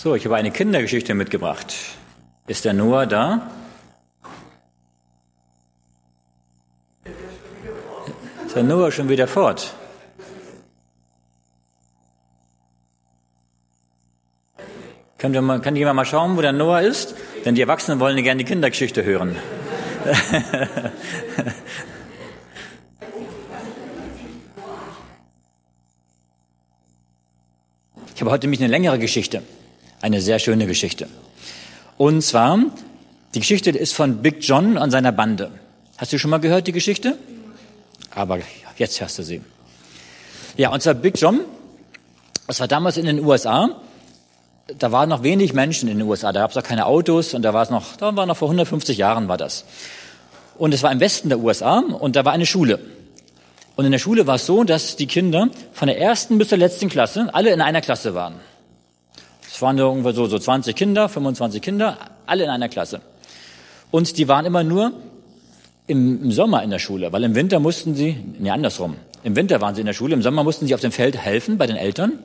So, ich habe eine Kindergeschichte mitgebracht. Ist der Noah da? Ist der Noah schon wieder fort? Kann, mal, kann jemand mal schauen, wo der Noah ist? Denn die Erwachsenen wollen gerne die Kindergeschichte hören. ich habe heute nämlich eine längere Geschichte. Eine sehr schöne Geschichte. Und zwar, die Geschichte ist von Big John und seiner Bande. Hast du schon mal gehört, die Geschichte? Aber jetzt hörst du sie. Ja, und zwar Big John, das war damals in den USA. Da waren noch wenig Menschen in den USA. Da gab es noch keine Autos und da war es noch, da war noch vor 150 Jahren war das. Und es war im Westen der USA und da war eine Schule. Und in der Schule war es so, dass die Kinder von der ersten bis zur letzten Klasse alle in einer Klasse waren. Es waren ungefähr so, so 20 Kinder, 25 Kinder, alle in einer Klasse. Und die waren immer nur im, Sommer in der Schule, weil im Winter mussten sie, nee, andersrum. Im Winter waren sie in der Schule, im Sommer mussten sie auf dem Feld helfen bei den Eltern.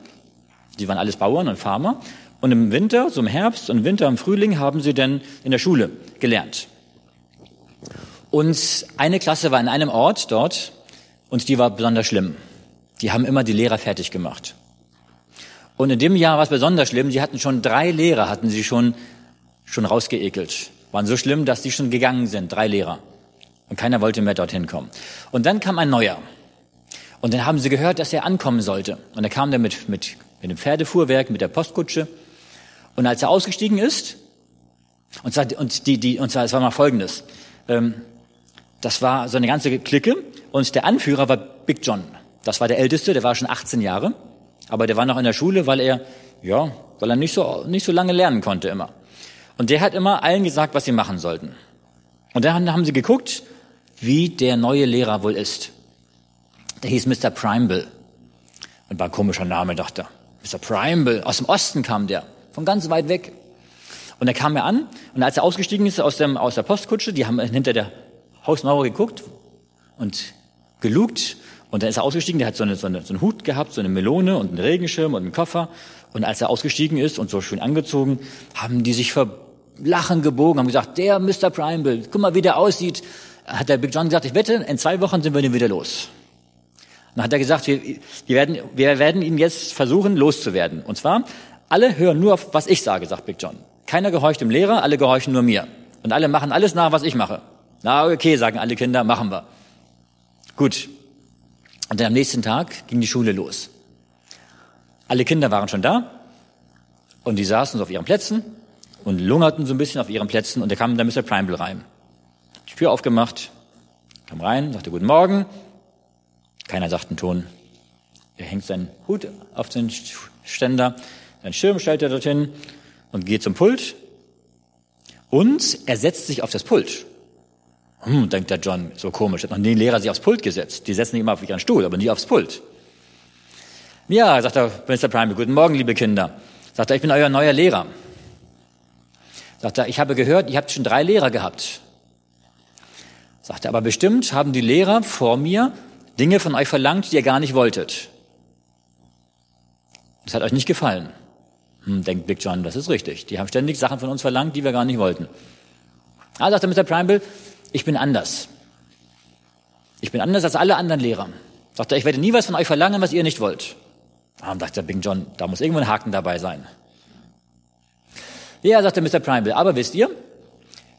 Die waren alles Bauern und Farmer. Und im Winter, so im Herbst und im Winter, im Frühling haben sie dann in der Schule gelernt. Und eine Klasse war in einem Ort dort und die war besonders schlimm. Die haben immer die Lehrer fertig gemacht. Und in dem Jahr war es besonders schlimm. Sie hatten schon drei Lehrer, hatten sie schon, schon rausgeekelt. Waren so schlimm, dass die schon gegangen sind, drei Lehrer. Und keiner wollte mehr dorthin kommen. Und dann kam ein neuer. Und dann haben sie gehört, dass er ankommen sollte. Und er kam dann mit, mit, mit dem Pferdefuhrwerk, mit der Postkutsche. Und als er ausgestiegen ist, und zwar, und die, die, und zwar, es war mal Folgendes. Ähm, das war so eine ganze Clique. Und der Anführer war Big John. Das war der Älteste, der war schon 18 Jahre. Aber der war noch in der Schule, weil er, ja, weil er nicht so, nicht so lange lernen konnte immer. Und der hat immer allen gesagt, was sie machen sollten. Und dann haben sie geguckt, wie der neue Lehrer wohl ist. Der hieß Mr. Primble. Und war ein komischer Name, dachte er. Mr. Primble. Aus dem Osten kam der. Von ganz weit weg. Und er kam mir an. Und als er ausgestiegen ist aus, dem, aus der Postkutsche, die haben hinter der Hausmauer geguckt und gelugt und dann ist er ausgestiegen, der hat so, eine, so, eine, so einen Hut gehabt, so eine Melone und einen Regenschirm und einen Koffer. Und als er ausgestiegen ist und so schön angezogen, haben die sich vor Lachen gebogen, haben gesagt, der Mr. Primble, guck mal, wie der aussieht. Hat der Big John gesagt, ich wette, in zwei Wochen sind wir den wieder los. Dann hat er gesagt, wir, wir, werden, wir werden ihn jetzt versuchen, loszuwerden. Und zwar, alle hören nur auf, was ich sage, sagt Big John. Keiner gehorcht dem Lehrer, alle gehorchen nur mir. Und alle machen alles nach, was ich mache. Na, okay, sagen alle Kinder, machen wir. Gut, und dann am nächsten Tag ging die Schule los. Alle Kinder waren schon da und die saßen so auf ihren Plätzen und lungerten so ein bisschen auf ihren Plätzen und da kam dann Mr. Primble rein. Die Tür aufgemacht, kam rein, sagte Guten Morgen. Keiner sagt einen Ton. Er hängt seinen Hut auf den Ständer, seinen Schirm stellt er dorthin und geht zum Pult und er setzt sich auf das Pult. Hm, denkt der John, so komisch, hat noch nie ein Lehrer sich aufs Pult gesetzt. Die setzen nicht immer auf ihren Stuhl, aber nie aufs Pult. Ja, sagt der Mr. Primary, guten Morgen, liebe Kinder. Sagt er, ich bin euer neuer Lehrer. Sagt er, ich habe gehört, ihr habt schon drei Lehrer gehabt. Sagt er, aber bestimmt haben die Lehrer vor mir Dinge von euch verlangt, die ihr gar nicht wolltet. Das hat euch nicht gefallen. Hm, denkt Big John, das ist richtig. Die haben ständig Sachen von uns verlangt, die wir gar nicht wollten. Ah, sagt der Mr. Primble, ich bin anders. Ich bin anders als alle anderen Lehrer. Sagt er, ich werde nie was von euch verlangen, was ihr nicht wollt. Warum sagt der Bing John, da muss irgendwo ein Haken dabei sein. Ja, sagt der Mr. Primeville, aber wisst ihr,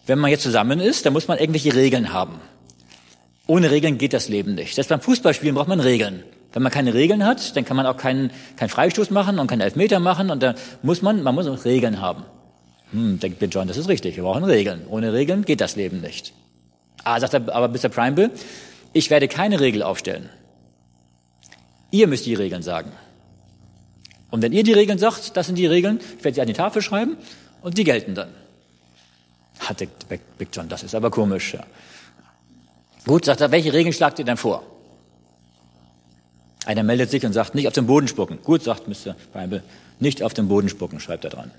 wenn man jetzt zusammen ist, dann muss man irgendwelche Regeln haben. Ohne Regeln geht das Leben nicht. Selbst beim Fußballspielen braucht man Regeln. Wenn man keine Regeln hat, dann kann man auch keinen, keinen Freistoß machen und keinen Elfmeter machen und dann muss man, man muss Regeln haben. Hm, denkt Bill John, das ist richtig, wir brauchen Regeln. Ohne Regeln geht das Leben nicht. Ah, sagt er, aber Mr. Primeville, ich werde keine Regel aufstellen. Ihr müsst die Regeln sagen. Und wenn ihr die Regeln sagt, das sind die Regeln, ich werde sie an die Tafel schreiben und die gelten dann. Hat Big John, das ist aber komisch. Ja. Gut, sagt er, welche Regeln schlagt ihr denn vor? Einer meldet sich und sagt, nicht auf den Boden spucken. Gut, sagt Mr. Primeville, nicht auf den Boden spucken, schreibt er dran.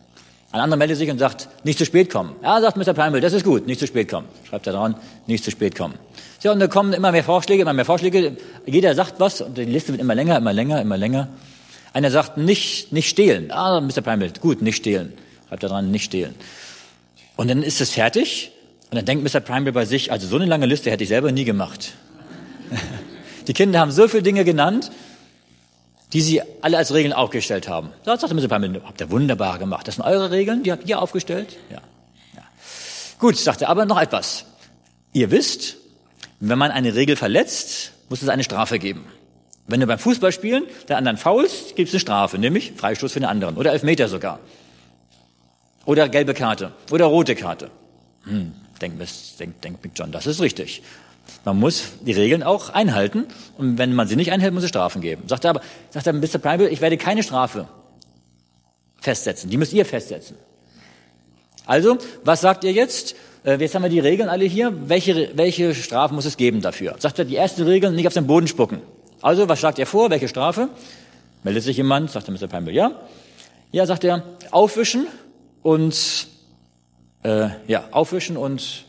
Ein anderer meldet sich und sagt, nicht zu spät kommen. Ja, sagt Mr. Primeville, das ist gut, nicht zu spät kommen. Schreibt er dran, nicht zu spät kommen. So, und da kommen immer mehr Vorschläge, immer mehr Vorschläge. Jeder sagt was und die Liste wird immer länger, immer länger, immer länger. Einer sagt, nicht, nicht stehlen. Ah, Mr. Primble, gut, nicht stehlen. Schreibt da dran, nicht stehlen. Und dann ist es fertig. Und dann denkt Mr. Primble bei sich, also so eine lange Liste hätte ich selber nie gemacht. Die Kinder haben so viele Dinge genannt, die sie alle als Regeln aufgestellt haben. Da sagte Mr. Primble, habt ihr wunderbar gemacht. Das sind eure Regeln, die habt ihr aufgestellt? Ja. ja. Gut, sagte aber noch etwas. Ihr wisst, wenn man eine Regel verletzt, muss es eine Strafe geben. Wenn du beim Fußballspielen der anderen faulst, gibt es eine Strafe, nämlich Freistoß für den anderen oder Elfmeter sogar. Oder gelbe Karte oder rote Karte. Hm, denkt, denkt, denkt Big John, das ist richtig. Man muss die Regeln auch einhalten und wenn man sie nicht einhält, muss es Strafen geben. Sagt er aber, sagt er, Mr. Primal, ich werde keine Strafe festsetzen. Die müsst ihr festsetzen. Also, was sagt ihr jetzt? Äh, jetzt haben wir die Regeln alle hier. Welche, welche Strafe muss es geben dafür? Sagt er, die erste Regel, nicht auf den Boden spucken. Also, was schlagt ihr vor? Welche Strafe? Meldet sich jemand, sagt der Mr. Pimble, ja. Ja, sagt er, aufwischen und, äh, ja, aufwischen und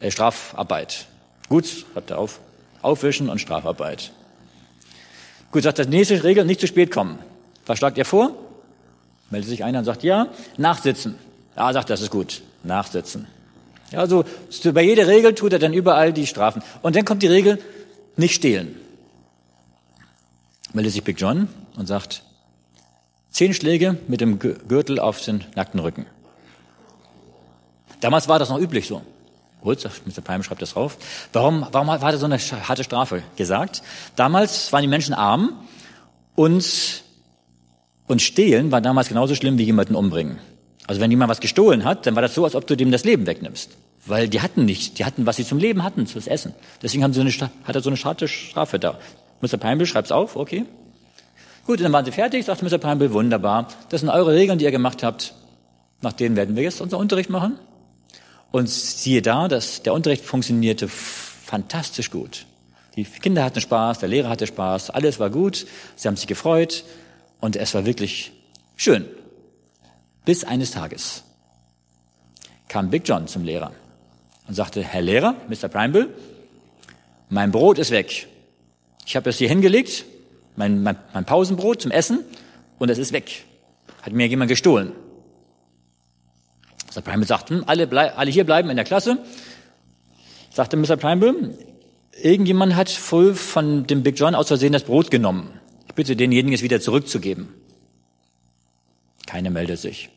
äh, Strafarbeit. Gut, schreibt er auf. Aufwischen und Strafarbeit. Gut, sagt er, nächste Regel, nicht zu spät kommen. Was schlagt ihr vor? Meldet sich einer und sagt, ja, nachsitzen. Ja, sagt, das ist gut. Nachsitzen. Ja, also bei jeder Regel tut er dann überall die Strafen. Und dann kommt die Regel, nicht stehlen meldet sich Big John und sagt, zehn Schläge mit dem Gürtel auf den nackten Rücken. Damals war das noch üblich so. Gut, Mr. Prime schreibt das drauf. Warum, warum war da so eine harte Strafe gesagt? Damals waren die Menschen arm und, und stehlen war damals genauso schlimm wie jemanden umbringen. Also wenn jemand was gestohlen hat, dann war das so, als ob du dem das Leben wegnimmst. Weil die hatten nicht, die hatten, was sie zum Leben hatten, fürs Essen. Deswegen haben sie eine, hat er so eine harte Strafe da. Mr. Pimble, schreibt's auf, okay. Gut, dann waren sie fertig, sagt Mr. Pimble, wunderbar. Das sind eure Regeln, die ihr gemacht habt. Nach denen werden wir jetzt unser Unterricht machen. Und siehe da, dass der Unterricht funktionierte fantastisch gut. Die Kinder hatten Spaß, der Lehrer hatte Spaß, alles war gut, sie haben sich gefreut und es war wirklich schön. Bis eines Tages kam Big John zum Lehrer und sagte, Herr Lehrer, Mr. Primble, mein Brot ist weg. Ich habe es hier hingelegt, mein, mein, mein Pausenbrot zum Essen, und es ist weg. Hat mir jemand gestohlen. Mr. Primble sagt, hm, alle, alle hier bleiben in der Klasse. Sagte Mr. Primble, irgendjemand hat voll von dem Big John aus Versehen das Brot genommen. Ich bitte denjenigen, es wieder zurückzugeben. Keiner meldet sich.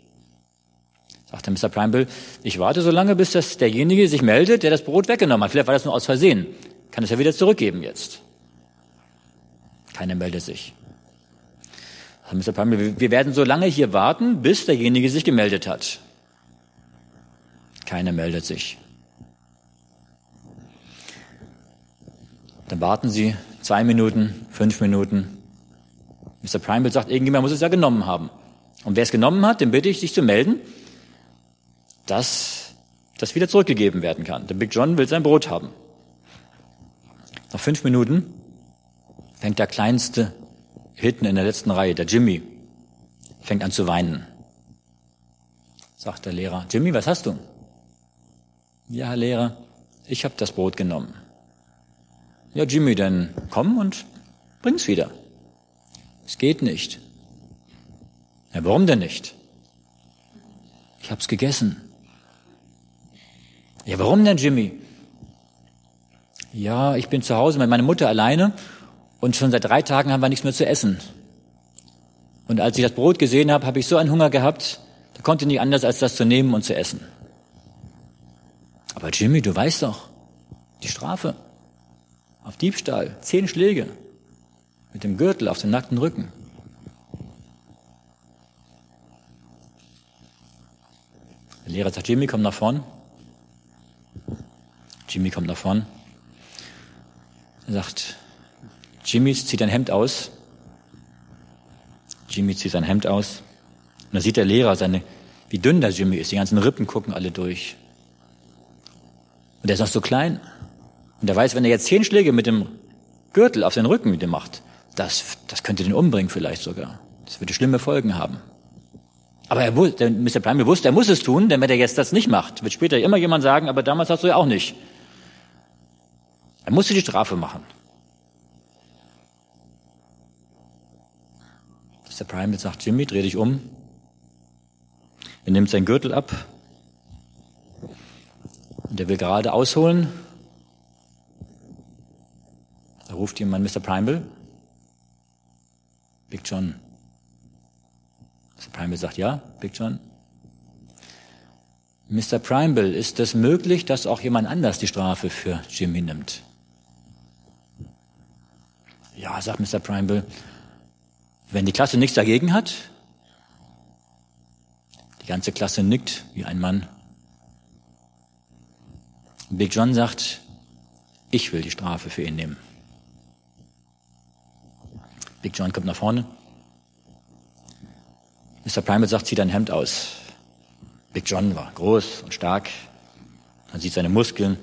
Sagte Mr. Primble, ich warte so lange, bis das derjenige sich meldet, der das Brot weggenommen hat. Vielleicht war das nur aus Versehen. Kann es ja wieder zurückgeben jetzt. Keiner meldet sich. Mr. Palmer, wir werden so lange hier warten, bis derjenige sich gemeldet hat. Keiner meldet sich. Dann warten Sie zwei Minuten, fünf Minuten. Mr. Primeville sagt, irgendjemand muss es ja genommen haben. Und wer es genommen hat, den bitte ich, sich zu melden, dass das wieder zurückgegeben werden kann. Der Big John will sein Brot haben. Nach fünf Minuten fängt der Kleinste hinten in der letzten Reihe, der Jimmy, fängt an zu weinen. Sagt der Lehrer, Jimmy, was hast du? Ja, Herr Lehrer, ich habe das Brot genommen. Ja, Jimmy, dann komm und bring's wieder. Es geht nicht. Ja, warum denn nicht? Ich hab's gegessen. Ja, warum denn, Jimmy? Ja, ich bin zu Hause mit meiner Mutter alleine und schon seit drei Tagen haben wir nichts mehr zu essen. Und als ich das Brot gesehen habe, habe ich so einen Hunger gehabt, da konnte nicht anders, als das zu nehmen und zu essen. Aber Jimmy, du weißt doch, die Strafe auf Diebstahl, zehn Schläge mit dem Gürtel auf dem nackten Rücken. Der Lehrer sagt, Jimmy, komm nach vorn. Jimmy kommt nach vorn. Er sagt, Jimmy zieht ein Hemd aus. Jimmy zieht sein Hemd aus. Und da sieht der Lehrer seine, wie dünn der Jimmy ist. Die ganzen Rippen gucken alle durch. Und er ist noch so klein. Und er weiß, wenn er jetzt zehn Schläge mit dem Gürtel auf den Rücken mit dem macht, das, das könnte den umbringen vielleicht sogar. Das würde schlimme Folgen haben. Aber er wusste, Mr. Prime wusste, er muss es tun, denn wenn er jetzt das nicht macht, wird später immer jemand sagen, aber damals hast du ja auch nicht. Er musste die Strafe machen. Mr. Primble sagt, Jimmy, dreh dich um. Er nimmt seinen Gürtel ab. Und er will gerade ausholen. Da ruft jemand Mr. Primble. Big John. Mr. Primble sagt, ja, Big John. Mr. Primble, ist es möglich, dass auch jemand anders die Strafe für Jimmy nimmt? Ja, sagt Mr. Primble, wenn die Klasse nichts dagegen hat, die ganze Klasse nickt wie ein Mann. Big John sagt, ich will die Strafe für ihn nehmen. Big John kommt nach vorne. Mr. Primate sagt, zieh dein Hemd aus. Big John war groß und stark. Man sieht seine Muskeln.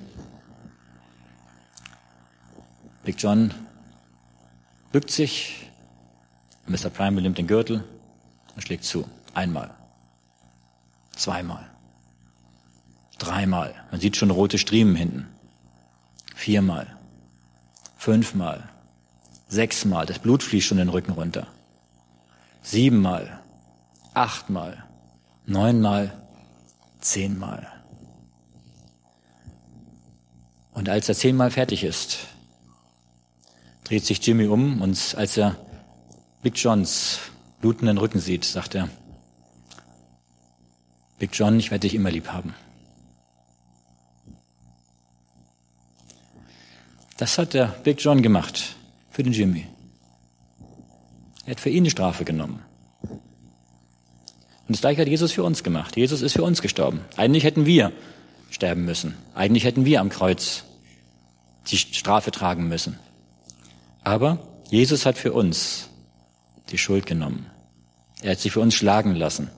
Big John bückt sich. Mr. Primate nimmt den Gürtel und schlägt zu. Einmal. Zweimal. Dreimal. Man sieht schon rote Striemen hinten. Viermal. Fünfmal. Sechsmal. Das Blut fließt schon den Rücken runter. Siebenmal. Achtmal. Neunmal. Zehnmal. Und als er zehnmal fertig ist, dreht sich Jimmy um und als er Big Johns blutenden Rücken sieht, sagt er, Big John, ich werde dich immer lieb haben. Das hat der Big John gemacht für den Jimmy. Er hat für ihn die Strafe genommen. Und das gleiche hat Jesus für uns gemacht. Jesus ist für uns gestorben. Eigentlich hätten wir sterben müssen. Eigentlich hätten wir am Kreuz die Strafe tragen müssen. Aber Jesus hat für uns die Schuld genommen. Er hat sich für uns schlagen lassen.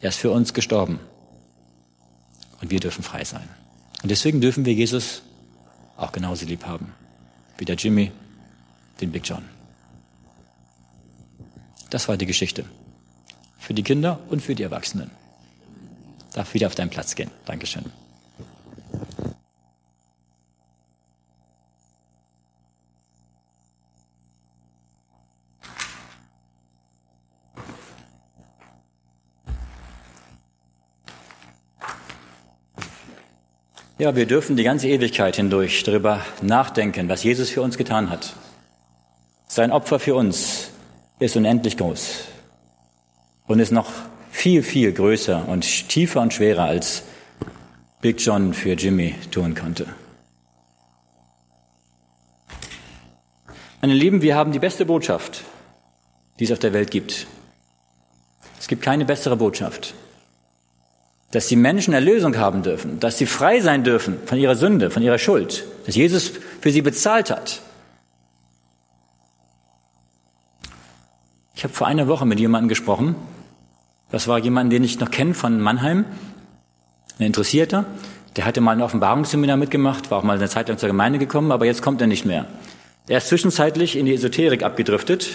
Er ist für uns gestorben. Und wir dürfen frei sein. Und deswegen dürfen wir Jesus auch genauso lieb haben. Wie der Jimmy, den Big John. Das war die Geschichte. Für die Kinder und für die Erwachsenen. Darf wieder auf deinen Platz gehen. Dankeschön. Ja, wir dürfen die ganze Ewigkeit hindurch darüber nachdenken, was Jesus für uns getan hat. Sein Opfer für uns ist unendlich groß und ist noch viel, viel größer und tiefer und schwerer als Big John für Jimmy tun konnte. Meine Lieben, wir haben die beste Botschaft, die es auf der Welt gibt. Es gibt keine bessere Botschaft dass die Menschen Erlösung haben dürfen, dass sie frei sein dürfen von ihrer Sünde, von ihrer Schuld, dass Jesus für sie bezahlt hat. Ich habe vor einer Woche mit jemandem gesprochen. Das war jemand, den ich noch kenne von Mannheim, ein Interessierter. Der hatte mal ein Offenbarungsseminar mitgemacht, war auch mal eine Zeit lang zur Gemeinde gekommen, aber jetzt kommt er nicht mehr. Er ist zwischenzeitlich in die Esoterik abgedriftet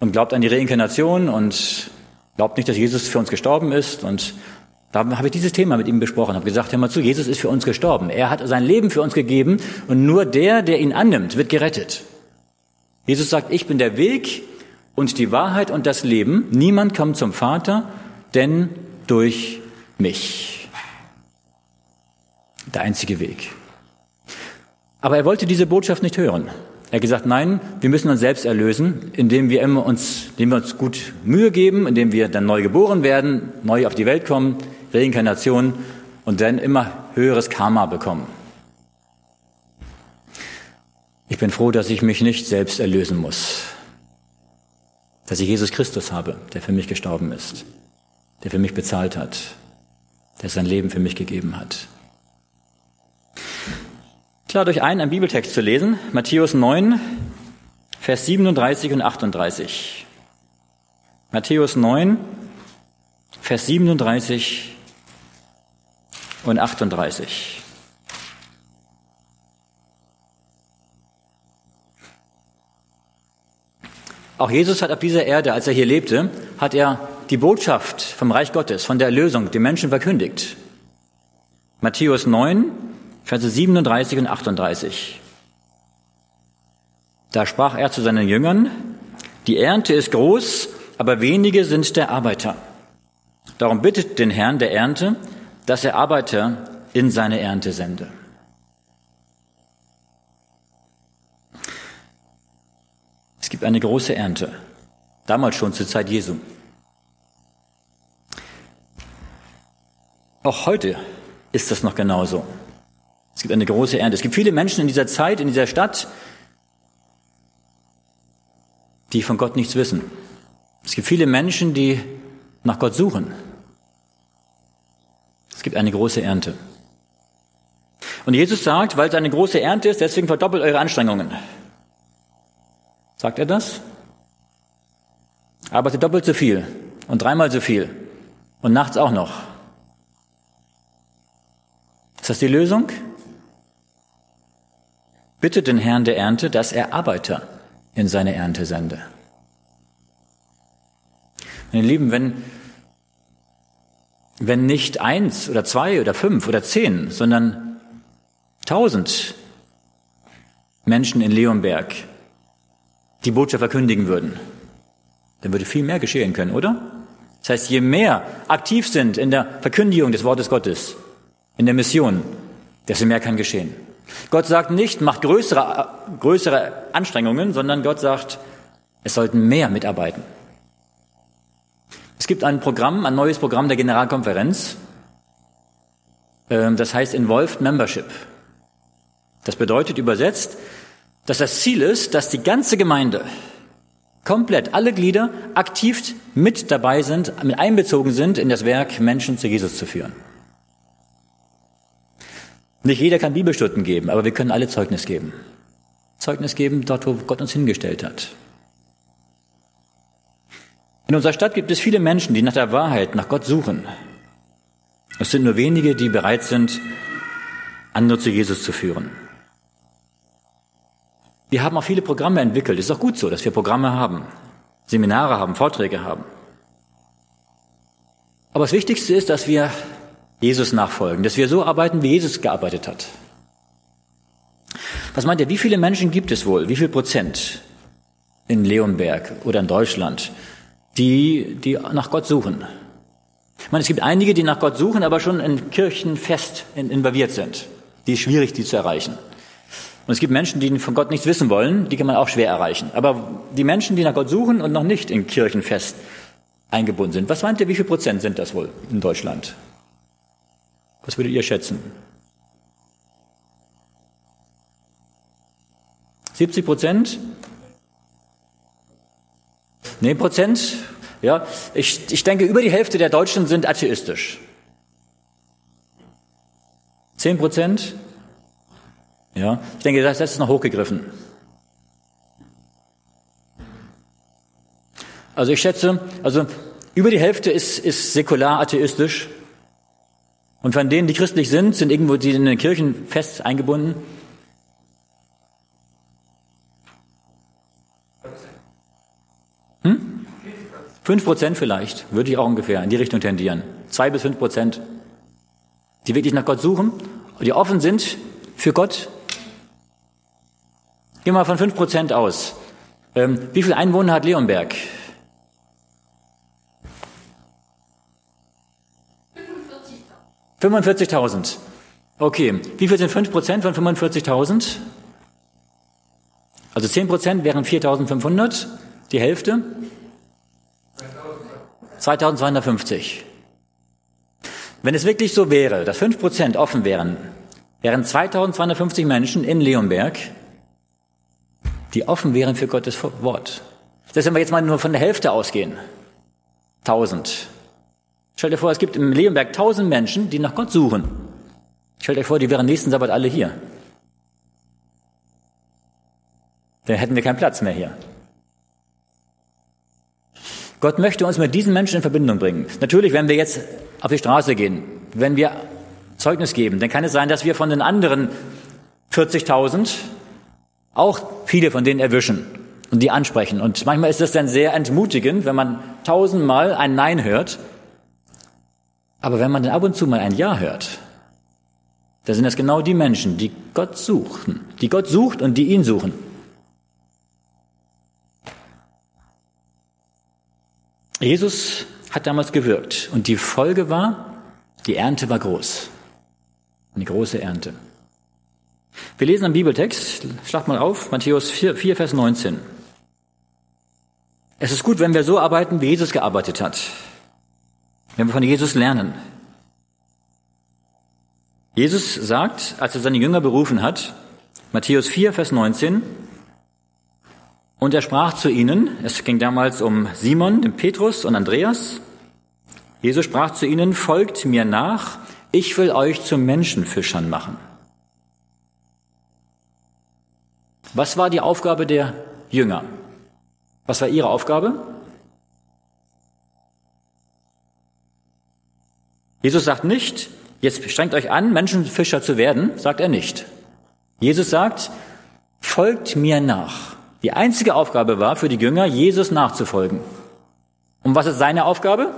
und glaubt an die Reinkarnation und glaubt nicht, dass Jesus für uns gestorben ist und da habe ich dieses Thema mit ihm besprochen, habe gesagt, hör mal zu, Jesus ist für uns gestorben. Er hat sein Leben für uns gegeben und nur der, der ihn annimmt, wird gerettet. Jesus sagt, ich bin der Weg und die Wahrheit und das Leben. Niemand kommt zum Vater, denn durch mich. Der einzige Weg. Aber er wollte diese Botschaft nicht hören. Er hat gesagt, nein, wir müssen uns selbst erlösen, indem wir immer uns, indem wir uns gut Mühe geben, indem wir dann neu geboren werden, neu auf die Welt kommen, Reinkarnation und dann immer höheres Karma bekommen. Ich bin froh, dass ich mich nicht selbst erlösen muss. Dass ich Jesus Christus habe, der für mich gestorben ist, der für mich bezahlt hat, der sein Leben für mich gegeben hat. Ich lade euch ein, einen Bibeltext zu lesen, Matthäus 9, Vers 37 und 38. Matthäus 9, Vers 37 und 38. Auch Jesus hat auf dieser Erde, als er hier lebte, hat er die Botschaft vom Reich Gottes, von der Erlösung den Menschen verkündigt. Matthäus 9, Verse 37 und 38. Da sprach er zu seinen Jüngern, die Ernte ist groß, aber wenige sind der Arbeiter. Darum bittet den Herrn der Ernte, dass er Arbeiter in seine Ernte sende. Es gibt eine große Ernte, damals schon zur Zeit Jesu. Auch heute ist das noch genauso. Es gibt eine große Ernte. Es gibt viele Menschen in dieser Zeit, in dieser Stadt, die von Gott nichts wissen. Es gibt viele Menschen, die nach Gott suchen. Es gibt eine große Ernte. Und Jesus sagt, weil es eine große Ernte ist, deswegen verdoppelt eure Anstrengungen. Sagt er das? Arbeitet doppelt so viel und dreimal so viel und nachts auch noch. Ist das die Lösung? Bittet den Herrn der Ernte, dass er Arbeiter in seine Ernte sende. Meine Lieben, wenn, wenn nicht eins oder zwei oder fünf oder zehn, sondern tausend Menschen in Leonberg die Botschaft verkündigen würden, dann würde viel mehr geschehen können, oder? Das heißt, je mehr aktiv sind in der Verkündigung des Wortes Gottes, in der Mission, desto mehr kann geschehen. Gott sagt nicht, macht größere, größere Anstrengungen, sondern Gott sagt, es sollten mehr mitarbeiten. Es gibt ein Programm, ein neues Programm der Generalkonferenz, ähm, das heißt Involved Membership. Das bedeutet übersetzt, dass das Ziel ist, dass die ganze Gemeinde komplett, alle Glieder aktiv mit dabei sind, mit einbezogen sind in das Werk, Menschen zu Jesus zu führen. Nicht jeder kann Bibelstunden geben, aber wir können alle Zeugnis geben. Zeugnis geben dort, wo Gott uns hingestellt hat. In unserer Stadt gibt es viele Menschen, die nach der Wahrheit, nach Gott suchen. Es sind nur wenige, die bereit sind, andere zu Jesus zu führen. Wir haben auch viele Programme entwickelt. Es ist auch gut so, dass wir Programme haben, Seminare haben, Vorträge haben. Aber das Wichtigste ist, dass wir Jesus nachfolgen, dass wir so arbeiten, wie Jesus gearbeitet hat. Was meint ihr, wie viele Menschen gibt es wohl, wie viel Prozent in Leonberg oder in Deutschland, die, die nach Gott suchen? Ich meine, es gibt einige, die nach Gott suchen, aber schon in Kirchen fest involviert sind. Die ist schwierig, die zu erreichen. Und es gibt Menschen, die von Gott nichts wissen wollen, die kann man auch schwer erreichen. Aber die Menschen, die nach Gott suchen und noch nicht in Kirchen fest eingebunden sind, was meint ihr, wie viel Prozent sind das wohl in Deutschland? Was würdet ihr schätzen? 70 Prozent? Nee, Prozent? Ja, ich, ich denke, über die Hälfte der Deutschen sind atheistisch. 10 Prozent? Ja, ich denke, das, das ist noch hochgegriffen. Also ich schätze, also über die Hälfte ist, ist säkular atheistisch. Und von denen, die christlich sind, sind irgendwo die in den Kirchen fest eingebunden. Hm? Fünf Prozent vielleicht, würde ich auch ungefähr in die Richtung tendieren. Zwei bis fünf Prozent, die wirklich nach Gott suchen, die offen sind für Gott. Gehen wir mal von fünf Prozent aus. Ähm, wie viele Einwohner hat Leonberg? 45.000. Okay, wie viel sind 5 Prozent von 45.000? Also 10 Prozent wären 4.500, die Hälfte? 2.250. Wenn es wirklich so wäre, dass 5 Prozent offen wären, wären 2.250 Menschen in Leonberg, die offen wären für Gottes Wort. Das wenn wir jetzt mal nur von der Hälfte ausgehen. 1000. Stell dir vor, es gibt im Leonberg tausend Menschen, die nach Gott suchen. Stell dir vor, die wären nächsten Sabbat alle hier. Dann hätten wir keinen Platz mehr hier. Gott möchte uns mit diesen Menschen in Verbindung bringen. Natürlich, wenn wir jetzt auf die Straße gehen, wenn wir Zeugnis geben, dann kann es sein, dass wir von den anderen 40.000 auch viele von denen erwischen und die ansprechen. Und manchmal ist es dann sehr entmutigend, wenn man tausendmal ein Nein hört aber wenn man dann ab und zu mal ein Ja hört, dann sind das genau die Menschen, die Gott suchen, die Gott sucht und die ihn suchen. Jesus hat damals gewirkt und die Folge war, die Ernte war groß. Eine große Ernte. Wir lesen am Bibeltext, schlag mal auf, Matthäus 4, 4, Vers 19. Es ist gut, wenn wir so arbeiten, wie Jesus gearbeitet hat. Wenn wir von Jesus lernen. Jesus sagt, als er seine Jünger berufen hat, Matthäus 4, Vers 19, und er sprach zu ihnen, es ging damals um Simon, den Petrus und Andreas. Jesus sprach zu ihnen, folgt mir nach, ich will euch zu Menschenfischern machen. Was war die Aufgabe der Jünger? Was war ihre Aufgabe? Jesus sagt nicht, jetzt strengt euch an, Menschenfischer zu werden, sagt er nicht. Jesus sagt, folgt mir nach. Die einzige Aufgabe war für die Jünger, Jesus nachzufolgen. Und was ist seine Aufgabe?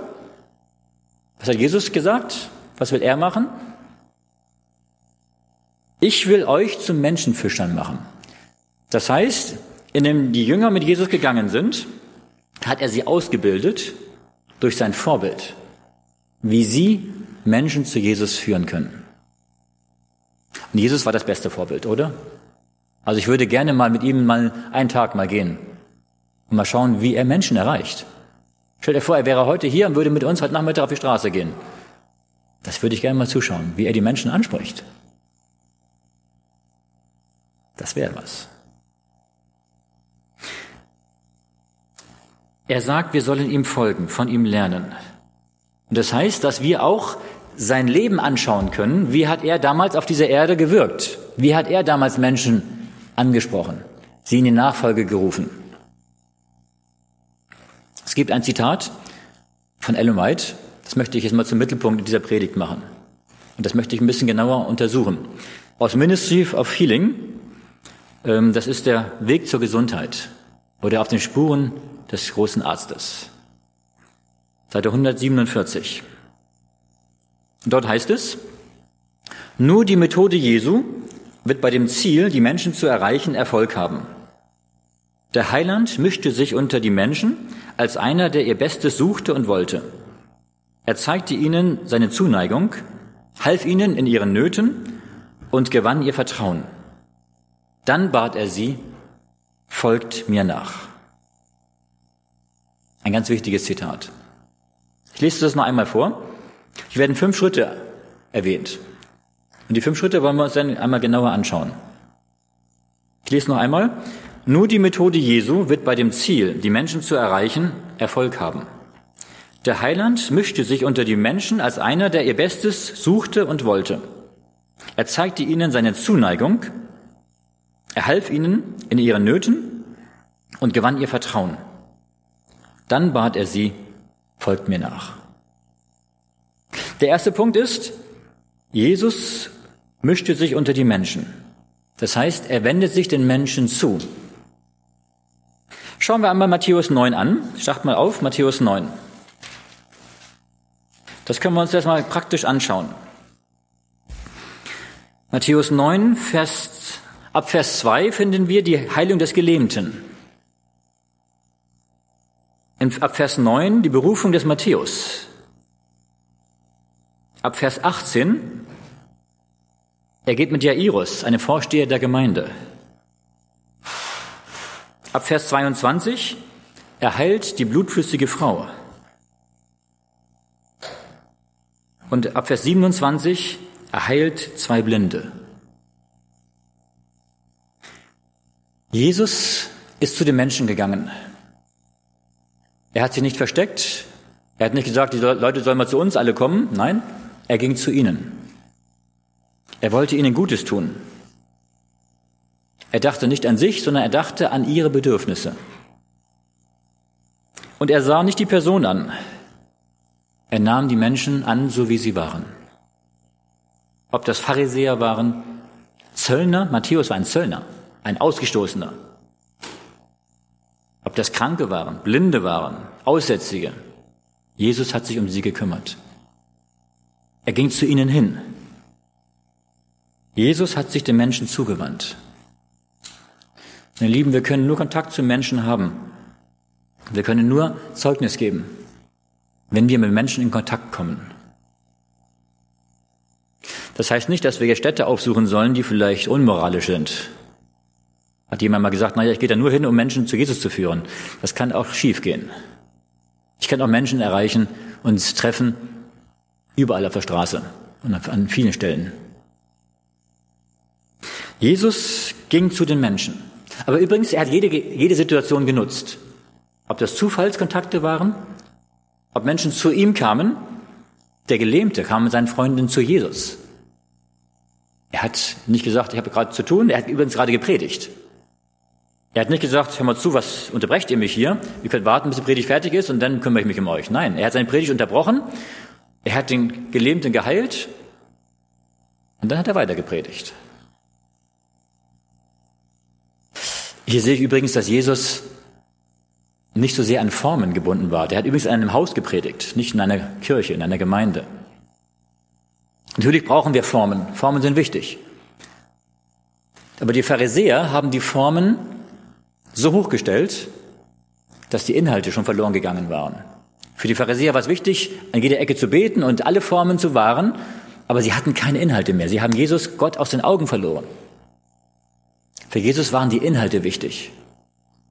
Was hat Jesus gesagt? Was will er machen? Ich will euch zu Menschenfischern machen. Das heißt, indem die Jünger mit Jesus gegangen sind, hat er sie ausgebildet durch sein Vorbild, wie sie Menschen zu Jesus führen können. Und Jesus war das beste Vorbild, oder? Also ich würde gerne mal mit ihm mal einen Tag mal gehen und mal schauen, wie er Menschen erreicht. Stell dir vor, er wäre heute hier und würde mit uns heute Nachmittag auf die Straße gehen. Das würde ich gerne mal zuschauen, wie er die Menschen anspricht. Das wäre was. Er sagt, wir sollen ihm folgen, von ihm lernen. Und das heißt, dass wir auch sein Leben anschauen können. Wie hat er damals auf dieser Erde gewirkt? Wie hat er damals Menschen angesprochen, sie in die Nachfolge gerufen? Es gibt ein Zitat von Ellen White, das möchte ich jetzt mal zum Mittelpunkt dieser Predigt machen. Und das möchte ich ein bisschen genauer untersuchen. Aus Ministry of Healing, ähm, das ist der Weg zur Gesundheit oder auf den Spuren des großen Arztes. Seite 147. Und dort heißt es, nur die Methode Jesu wird bei dem Ziel, die Menschen zu erreichen, Erfolg haben. Der Heiland mischte sich unter die Menschen als einer, der ihr Bestes suchte und wollte. Er zeigte ihnen seine Zuneigung, half ihnen in ihren Nöten und gewann ihr Vertrauen. Dann bat er sie, folgt mir nach. Ein ganz wichtiges Zitat. Ich lese das noch einmal vor. Hier werden fünf Schritte erwähnt. Und die fünf Schritte wollen wir uns dann einmal genauer anschauen. Ich lese noch einmal. Nur die Methode Jesu wird bei dem Ziel, die Menschen zu erreichen, Erfolg haben. Der Heiland mischte sich unter die Menschen als einer, der ihr Bestes suchte und wollte. Er zeigte ihnen seine Zuneigung, er half ihnen in ihren Nöten und gewann ihr Vertrauen. Dann bat er sie, folgt mir nach. Der erste Punkt ist, Jesus mischte sich unter die Menschen. Das heißt, er wendet sich den Menschen zu. Schauen wir einmal Matthäus 9 an. Schlagt mal auf, Matthäus 9. Das können wir uns erstmal praktisch anschauen. Matthäus 9, Vers, ab Vers 2 finden wir die Heilung des Gelähmten. In, ab Vers 9 die Berufung des Matthäus. Ab Vers 18 er geht mit Jairus, einem Vorsteher der Gemeinde. Ab Vers 22 er heilt die blutflüssige Frau. Und ab Vers 27 er heilt zwei Blinde. Jesus ist zu den Menschen gegangen. Er hat sich nicht versteckt. Er hat nicht gesagt, die Leute sollen mal zu uns alle kommen. Nein, er ging zu ihnen. Er wollte ihnen Gutes tun. Er dachte nicht an sich, sondern er dachte an ihre Bedürfnisse. Und er sah nicht die Person an. Er nahm die Menschen an, so wie sie waren. Ob das Pharisäer waren, Zöllner, Matthäus war ein Zöllner, ein Ausgestoßener, ob das Kranke waren, Blinde waren, Aussätzige. Jesus hat sich um sie gekümmert. Er ging zu ihnen hin. Jesus hat sich den Menschen zugewandt. Meine Lieben, wir können nur Kontakt zu Menschen haben. Wir können nur Zeugnis geben wenn wir mit Menschen in Kontakt kommen. Das heißt nicht, dass wir jetzt Städte aufsuchen sollen, die vielleicht unmoralisch sind. Hat jemand mal gesagt, naja, ich gehe da nur hin, um Menschen zu Jesus zu führen. Das kann auch schiefgehen. Ich kann auch Menschen erreichen und treffen, überall auf der Straße und an vielen Stellen. Jesus ging zu den Menschen. Aber übrigens, er hat jede, jede Situation genutzt. Ob das Zufallskontakte waren, ob Menschen zu ihm kamen, der Gelähmte kam mit seinen Freunden zu Jesus. Er hat nicht gesagt, ich habe gerade zu tun, er hat übrigens gerade gepredigt. Er hat nicht gesagt, hör mal zu, was unterbrecht ihr mich hier? Ihr könnt warten, bis die Predigt fertig ist und dann kümmere ich mich um euch. Nein, er hat seine Predigt unterbrochen, er hat den Gelähmten geheilt und dann hat er weiter gepredigt. Hier sehe ich übrigens, dass Jesus nicht so sehr an Formen gebunden war. Der hat übrigens in einem Haus gepredigt, nicht in einer Kirche, in einer Gemeinde. Natürlich brauchen wir Formen. Formen sind wichtig. Aber die Pharisäer haben die Formen so hochgestellt, dass die Inhalte schon verloren gegangen waren. Für die Pharisäer war es wichtig, an jeder Ecke zu beten und alle Formen zu wahren, aber sie hatten keine Inhalte mehr. Sie haben Jesus Gott aus den Augen verloren. Für Jesus waren die Inhalte wichtig.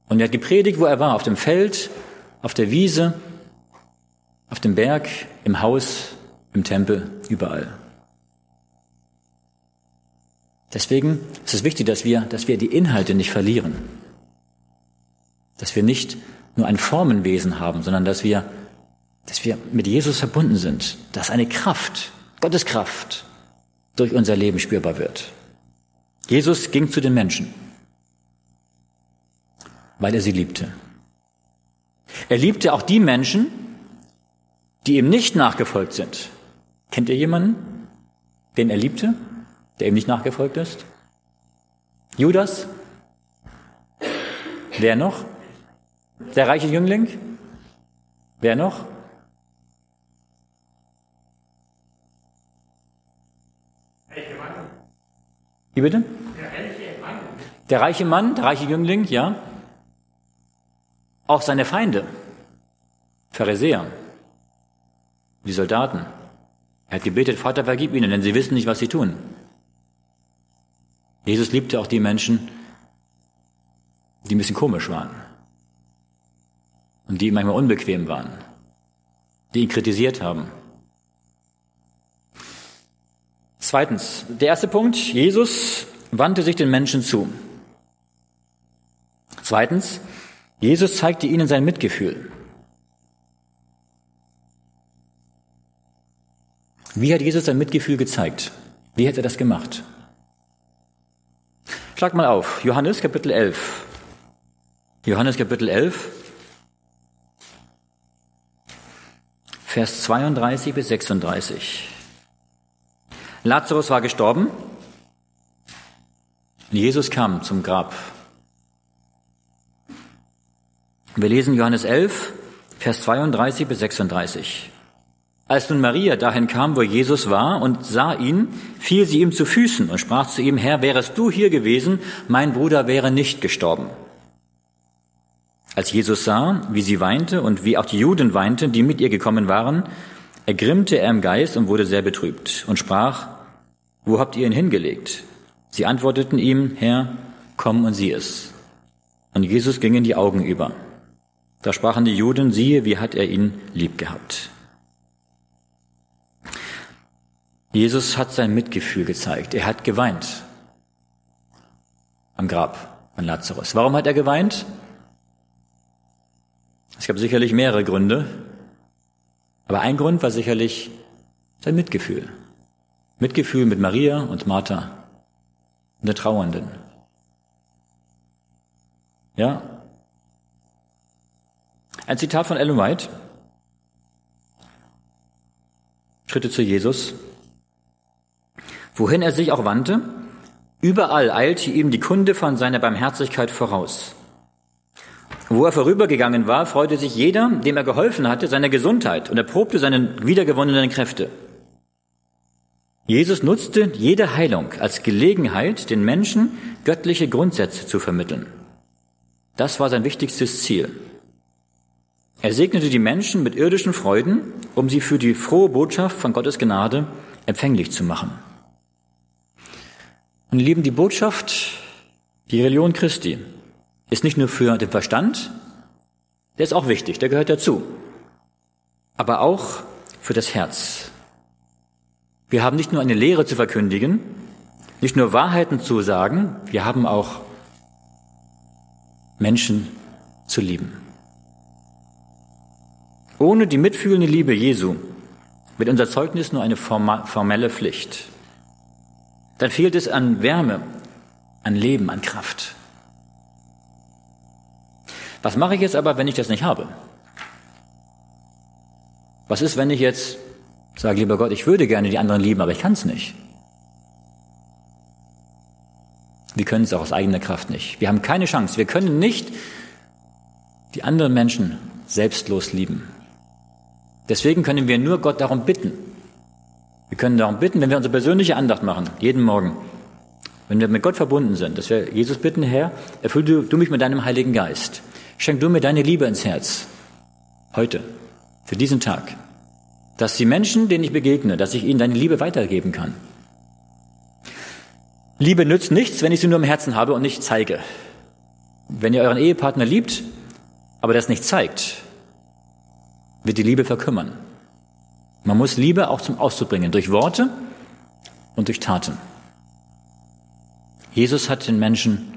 Und er hat gepredigt, wo er war, auf dem Feld, auf der Wiese, auf dem Berg, im Haus, im Tempel, überall. Deswegen ist es wichtig, dass wir, dass wir die Inhalte nicht verlieren. Dass wir nicht nur ein Formenwesen haben, sondern dass wir, dass wir mit Jesus verbunden sind. Dass eine Kraft, Gottes Kraft, durch unser Leben spürbar wird. Jesus ging zu den Menschen, weil er sie liebte. Er liebte auch die Menschen, die ihm nicht nachgefolgt sind. Kennt ihr jemanden, den er liebte? der ihm nicht nachgefolgt ist? Judas? Wer noch? Der reiche Jüngling? Wer noch? Wie bitte? Der reiche Mann. Der reiche Mann, der reiche Jüngling, ja. Auch seine Feinde, Pharisäer, die Soldaten. Er hat gebetet, Vater, vergib ihnen, denn sie wissen nicht, was sie tun. Jesus liebte auch die Menschen, die ein bisschen komisch waren und die manchmal unbequem waren, die ihn kritisiert haben. Zweitens, der erste Punkt, Jesus wandte sich den Menschen zu. Zweitens, Jesus zeigte ihnen sein Mitgefühl. Wie hat Jesus sein Mitgefühl gezeigt? Wie hat er das gemacht? Schlag mal auf, Johannes Kapitel 11. Johannes Kapitel 11, Vers 32 bis 36. Lazarus war gestorben und Jesus kam zum Grab. Wir lesen Johannes 11, Vers 32 bis 36. Als nun Maria dahin kam, wo Jesus war und sah ihn, fiel sie ihm zu Füßen und sprach zu ihm, Herr, wärest du hier gewesen, mein Bruder wäre nicht gestorben. Als Jesus sah, wie sie weinte und wie auch die Juden weinten, die mit ihr gekommen waren, ergrimmte er im Geist und wurde sehr betrübt und sprach, wo habt ihr ihn hingelegt? Sie antworteten ihm, Herr, komm und sieh es. Und Jesus ging in die Augen über. Da sprachen die Juden, siehe, wie hat er ihn lieb gehabt. Jesus hat sein Mitgefühl gezeigt. Er hat geweint am Grab von Lazarus. Warum hat er geweint? Es gab sicherlich mehrere Gründe, aber ein Grund war sicherlich sein Mitgefühl. Mitgefühl mit Maria und Martha und der Trauernden. Ja. Ein Zitat von Ellen White. Schritte zu Jesus. Wohin er sich auch wandte, überall eilte ihm die Kunde von seiner Barmherzigkeit voraus. Wo er vorübergegangen war, freute sich jeder, dem er geholfen hatte, seiner Gesundheit und erprobte seine wiedergewonnenen Kräfte. Jesus nutzte jede Heilung als Gelegenheit, den Menschen göttliche Grundsätze zu vermitteln. Das war sein wichtigstes Ziel. Er segnete die Menschen mit irdischen Freuden, um sie für die frohe Botschaft von Gottes Gnade empfänglich zu machen. Und lieben, die Botschaft, die Religion Christi, ist nicht nur für den Verstand, der ist auch wichtig, der gehört dazu, aber auch für das Herz. Wir haben nicht nur eine Lehre zu verkündigen, nicht nur Wahrheiten zu sagen, wir haben auch Menschen zu lieben. Ohne die mitfühlende Liebe Jesu wird unser Zeugnis nur eine formelle Pflicht. Dann fehlt es an Wärme, an Leben, an Kraft. Was mache ich jetzt aber, wenn ich das nicht habe? Was ist, wenn ich jetzt sage, lieber Gott, ich würde gerne die anderen lieben, aber ich kann es nicht? Wir können es auch aus eigener Kraft nicht. Wir haben keine Chance. Wir können nicht die anderen Menschen selbstlos lieben. Deswegen können wir nur Gott darum bitten. Wir können darum bitten, wenn wir unsere persönliche Andacht machen, jeden Morgen, wenn wir mit Gott verbunden sind, dass wir Jesus bitten, Herr, erfülle du, du mich mit deinem Heiligen Geist. Schenk du mir deine Liebe ins Herz. Heute. Für diesen Tag. Dass die Menschen, denen ich begegne, dass ich ihnen deine Liebe weitergeben kann. Liebe nützt nichts, wenn ich sie nur im Herzen habe und nicht zeige. Wenn ihr euren Ehepartner liebt, aber das nicht zeigt, wird die Liebe verkümmern. Man muss Liebe auch zum Ausdruck bringen, durch Worte und durch Taten. Jesus hat den Menschen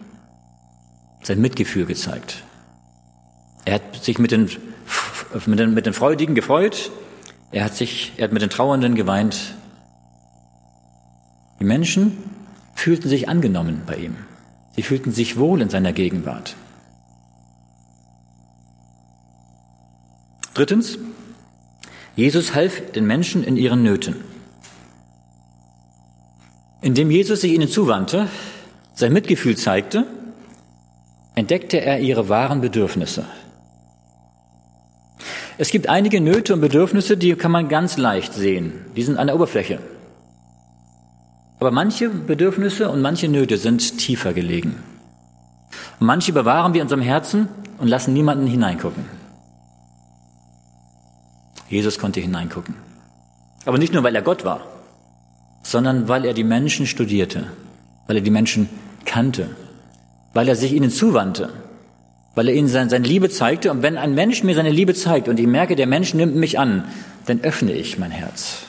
sein Mitgefühl gezeigt. Er hat sich mit den, mit den, mit den Freudigen gefreut, er hat sich, er hat mit den Trauernden geweint. Die Menschen fühlten sich angenommen bei ihm. Sie fühlten sich wohl in seiner Gegenwart. Drittens, Jesus half den Menschen in ihren Nöten. Indem Jesus sich ihnen zuwandte, sein Mitgefühl zeigte, entdeckte er ihre wahren Bedürfnisse. Es gibt einige Nöte und Bedürfnisse, die kann man ganz leicht sehen. Die sind an der Oberfläche. Aber manche Bedürfnisse und manche Nöte sind tiefer gelegen. Und manche bewahren wir in unserem Herzen und lassen niemanden hineingucken. Jesus konnte hineingucken. Aber nicht nur, weil er Gott war, sondern weil er die Menschen studierte, weil er die Menschen kannte, weil er sich ihnen zuwandte, weil er ihnen sein, seine Liebe zeigte. Und wenn ein Mensch mir seine Liebe zeigt und ich merke, der Mensch nimmt mich an, dann öffne ich mein Herz.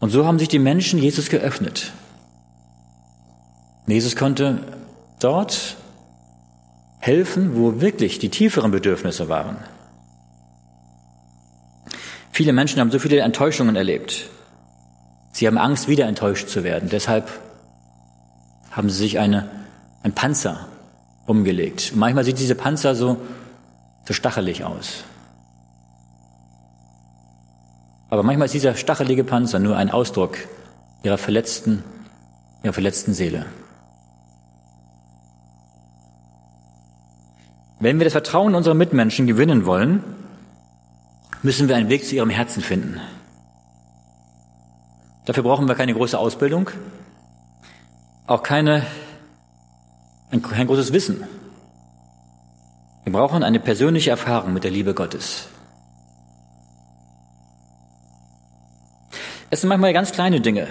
Und so haben sich die Menschen Jesus geöffnet. Jesus konnte dort helfen, wo wirklich die tieferen Bedürfnisse waren. Viele Menschen haben so viele Enttäuschungen erlebt. Sie haben Angst, wieder enttäuscht zu werden. Deshalb haben sie sich eine, ein Panzer umgelegt. Manchmal sieht diese Panzer so, so stachelig aus. Aber manchmal ist dieser stachelige Panzer nur ein Ausdruck ihrer verletzten, ihrer verletzten Seele. Wenn wir das Vertrauen unserer Mitmenschen gewinnen wollen, müssen wir einen Weg zu ihrem Herzen finden. Dafür brauchen wir keine große Ausbildung, auch keine, ein, kein großes Wissen. Wir brauchen eine persönliche Erfahrung mit der Liebe Gottes. Es sind manchmal ganz kleine Dinge,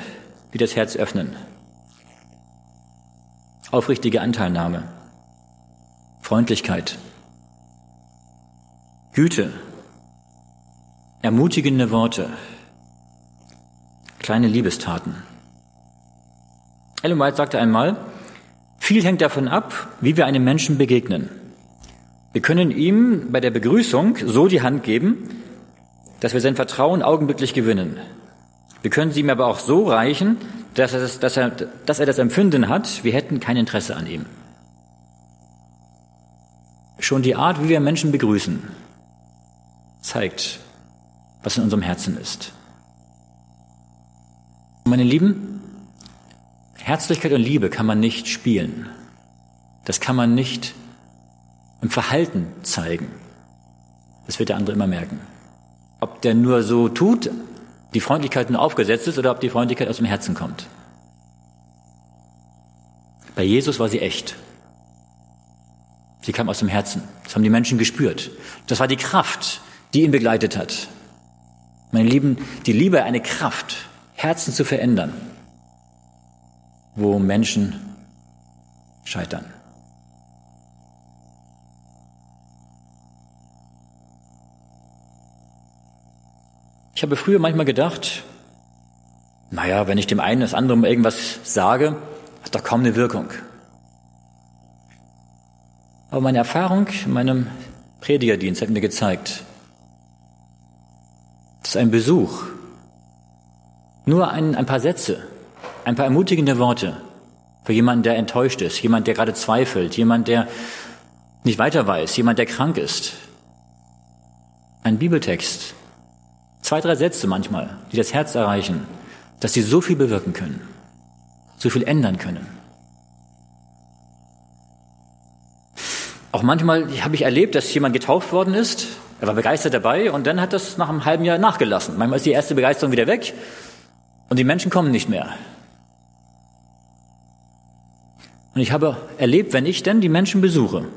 die das Herz öffnen. Aufrichtige Anteilnahme, Freundlichkeit, Güte, ermutigende Worte, kleine Liebestaten. Ellen White sagte einmal, viel hängt davon ab, wie wir einem Menschen begegnen. Wir können ihm bei der Begrüßung so die Hand geben, dass wir sein Vertrauen augenblicklich gewinnen. Wir können sie ihm aber auch so reichen, dass er, das, dass, er, dass er das Empfinden hat, wir hätten kein Interesse an ihm. Schon die Art, wie wir Menschen begrüßen, zeigt, was in unserem Herzen ist. Meine Lieben, Herzlichkeit und Liebe kann man nicht spielen. Das kann man nicht im Verhalten zeigen. Das wird der andere immer merken. Ob der nur so tut, die Freundlichkeit nur aufgesetzt ist oder ob die Freundlichkeit aus dem Herzen kommt. Bei Jesus war sie echt. Sie kam aus dem Herzen. Das haben die Menschen gespürt. Das war die Kraft, die ihn begleitet hat. Meine Lieben, die Liebe eine Kraft, Herzen zu verändern, wo Menschen scheitern. Ich habe früher manchmal gedacht, naja, wenn ich dem einen das andere irgendwas sage, hat doch kaum eine Wirkung. Aber meine Erfahrung in meinem Predigerdienst hat mir gezeigt, dass ein Besuch, nur ein, ein paar Sätze, ein paar ermutigende Worte für jemanden, der enttäuscht ist, jemand, der gerade zweifelt, jemand, der nicht weiter weiß, jemand, der krank ist. Ein Bibeltext, zwei, drei Sätze manchmal, die das Herz erreichen, dass sie so viel bewirken können, so viel ändern können. Auch manchmal habe ich erlebt, dass jemand getauft worden ist, er war begeistert dabei und dann hat das nach einem halben Jahr nachgelassen. Manchmal ist die erste Begeisterung wieder weg und die Menschen kommen nicht mehr. Und ich habe erlebt, wenn ich denn die Menschen besuche,